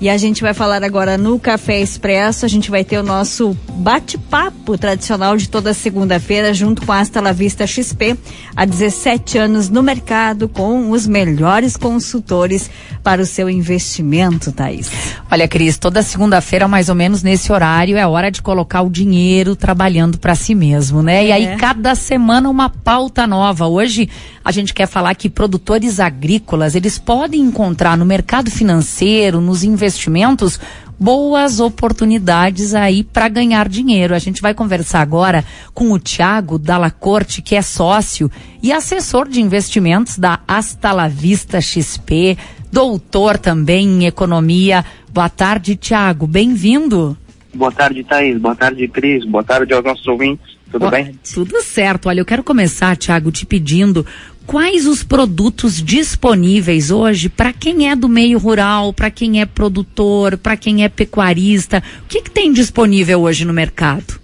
E a gente vai falar agora no Café Expresso. A gente vai ter o nosso bate-papo tradicional de toda segunda-feira, junto com a Asta La Vista XP, há 17 anos no mercado, com os melhores consultores para o seu investimento, Thaís. Olha, Cris, toda segunda-feira, mais ou menos nesse horário, é hora de colocar o dinheiro trabalhando para si mesmo, né? É. E aí, cada semana, uma pauta nova. Hoje, a gente quer falar que produtores agrícolas, eles podem encontrar no mercado financeiro, nos investimentos, boas oportunidades aí para ganhar dinheiro. A gente vai conversar agora com o Tiago Dalacorte, que é sócio e assessor de investimentos da Hasta La Vista XP, doutor também em economia. Boa tarde, Tiago. Bem-vindo. Boa tarde, Thaís. Boa tarde, Cris. Boa tarde aos nossos ouvintes. Tudo bem? Tudo certo. Olha, eu quero começar, Tiago, te pedindo quais os produtos disponíveis hoje para quem é do meio rural, para quem é produtor, para quem é pecuarista. O que, que tem disponível hoje no mercado?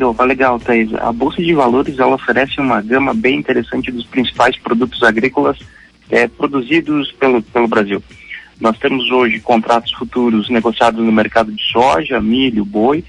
Opa, legal, Thais. A Bolsa de Valores ela oferece uma gama bem interessante dos principais produtos agrícolas é, produzidos pelo, pelo Brasil. Nós temos hoje contratos futuros negociados no mercado de soja, milho, boi,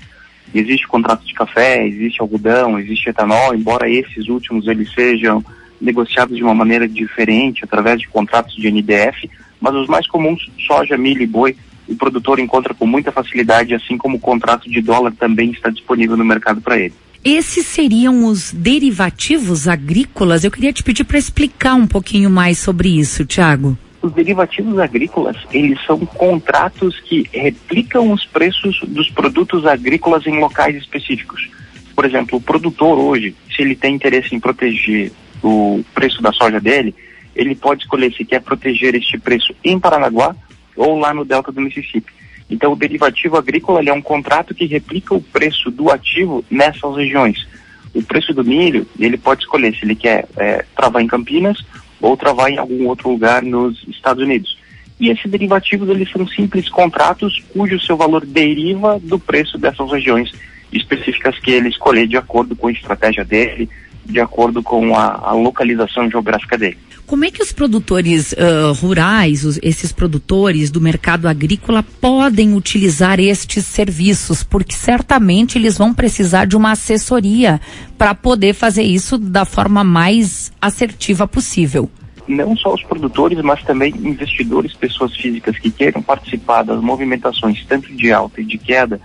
Existe contrato de café, existe algodão, existe etanol, embora esses últimos eles sejam negociados de uma maneira diferente, através de contratos de NDF, mas os mais comuns, soja, milho e boi, o produtor encontra com muita facilidade, assim como o contrato de dólar também está disponível no mercado para ele. Esses seriam os derivativos agrícolas? Eu queria te pedir para explicar um pouquinho mais sobre isso, Tiago. Os derivativos agrícolas, eles são contratos que replicam os preços dos produtos agrícolas em locais específicos. Por exemplo, o produtor hoje, se ele tem interesse em proteger o preço da soja dele, ele pode escolher se quer proteger este preço em Paranaguá ou lá no delta do Mississippi. Então, o derivativo agrícola é um contrato que replica o preço do ativo nessas regiões. O preço do milho, ele pode escolher se ele quer é, travar em Campinas ou travar em algum outro lugar nos Estados Unidos. E esses derivativos eles são simples contratos cujo seu valor deriva do preço dessas regiões específicas que ele escolher de acordo com a estratégia dele, de acordo com a, a localização geográfica dele. Como é que os produtores uh, rurais, os, esses produtores do mercado agrícola podem utilizar estes serviços? Porque certamente eles vão precisar de uma assessoria para poder fazer isso da forma mais assertiva possível. Não só os produtores, mas também investidores, pessoas físicas que queiram participar das movimentações tanto de alta e de queda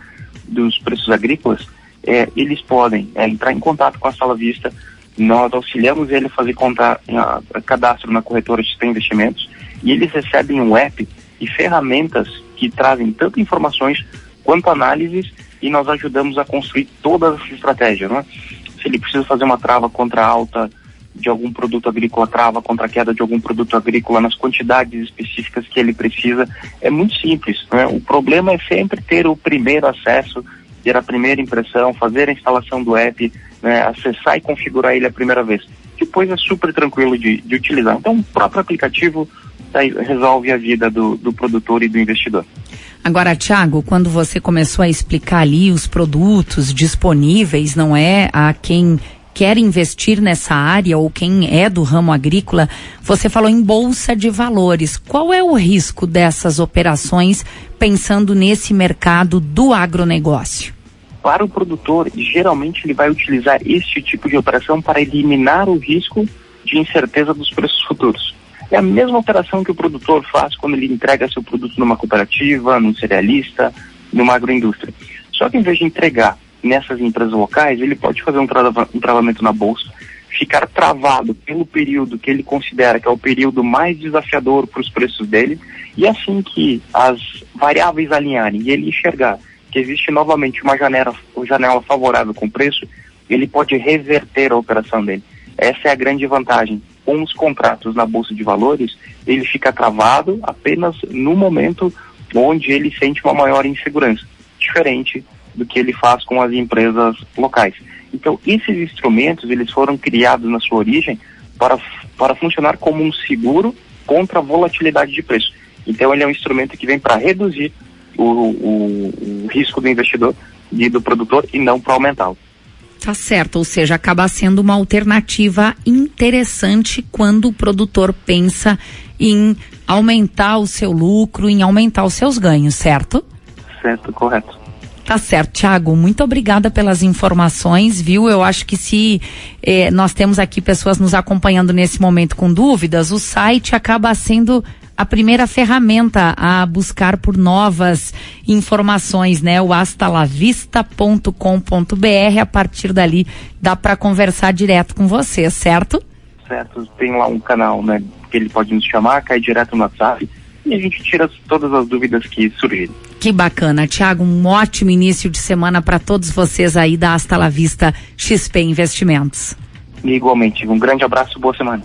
dos preços agrícolas, é, eles podem é, entrar em contato com a Sala Vista nós auxiliamos ele a fazer contar, a, cadastro na corretora de investimentos e eles recebem um app e ferramentas que trazem tanto informações quanto análises e nós ajudamos a construir toda essa estratégia. Não é? Se ele precisa fazer uma trava contra a alta de algum produto agrícola, trava contra a queda de algum produto agrícola nas quantidades específicas que ele precisa, é muito simples. É? O problema é sempre ter o primeiro acesso, ter a primeira impressão, fazer a instalação do app, né, acessar e configurar ele a primeira vez. Depois é super tranquilo de, de utilizar. Então, o próprio aplicativo tá, resolve a vida do, do produtor e do investidor. Agora, Thiago, quando você começou a explicar ali os produtos disponíveis, não é? A quem quer investir nessa área ou quem é do ramo agrícola, você falou em bolsa de valores. Qual é o risco dessas operações pensando nesse mercado do agronegócio? Para o produtor, geralmente ele vai utilizar este tipo de operação para eliminar o risco de incerteza dos preços futuros. É a mesma operação que o produtor faz quando ele entrega seu produto numa cooperativa, num cerealista, numa agroindústria. Só que em vez de entregar nessas empresas locais, ele pode fazer um, trava um travamento na bolsa, ficar travado pelo período que ele considera que é o período mais desafiador para os preços dele, e assim que as variáveis alinharem e ele enxergar existe novamente uma janela, uma janela favorável com preço, ele pode reverter a operação dele. Essa é a grande vantagem. Com os contratos na Bolsa de Valores, ele fica travado apenas no momento onde ele sente uma maior insegurança, diferente do que ele faz com as empresas locais. Então, esses instrumentos, eles foram criados na sua origem para, para funcionar como um seguro contra a volatilidade de preço. Então, ele é um instrumento que vem para reduzir o, o, o risco do investidor e do produtor e não para aumentá-lo. Tá certo, ou seja, acaba sendo uma alternativa interessante quando o produtor pensa em aumentar o seu lucro, em aumentar os seus ganhos, certo? Certo, correto. Tá certo, Tiago. Muito obrigada pelas informações, viu? Eu acho que se eh, nós temos aqui pessoas nos acompanhando nesse momento com dúvidas, o site acaba sendo a primeira ferramenta a buscar por novas informações, né? O astalavista.com.br. A partir dali dá para conversar direto com você, certo? Certo. Tem lá um canal, né? Que ele pode nos chamar, cai direto no WhatsApp e a gente tira todas as dúvidas que surgirem. Que bacana, Tiago, um ótimo início de semana para todos vocês aí da Asta La Vista XP Investimentos. E igualmente, um grande abraço, boa semana.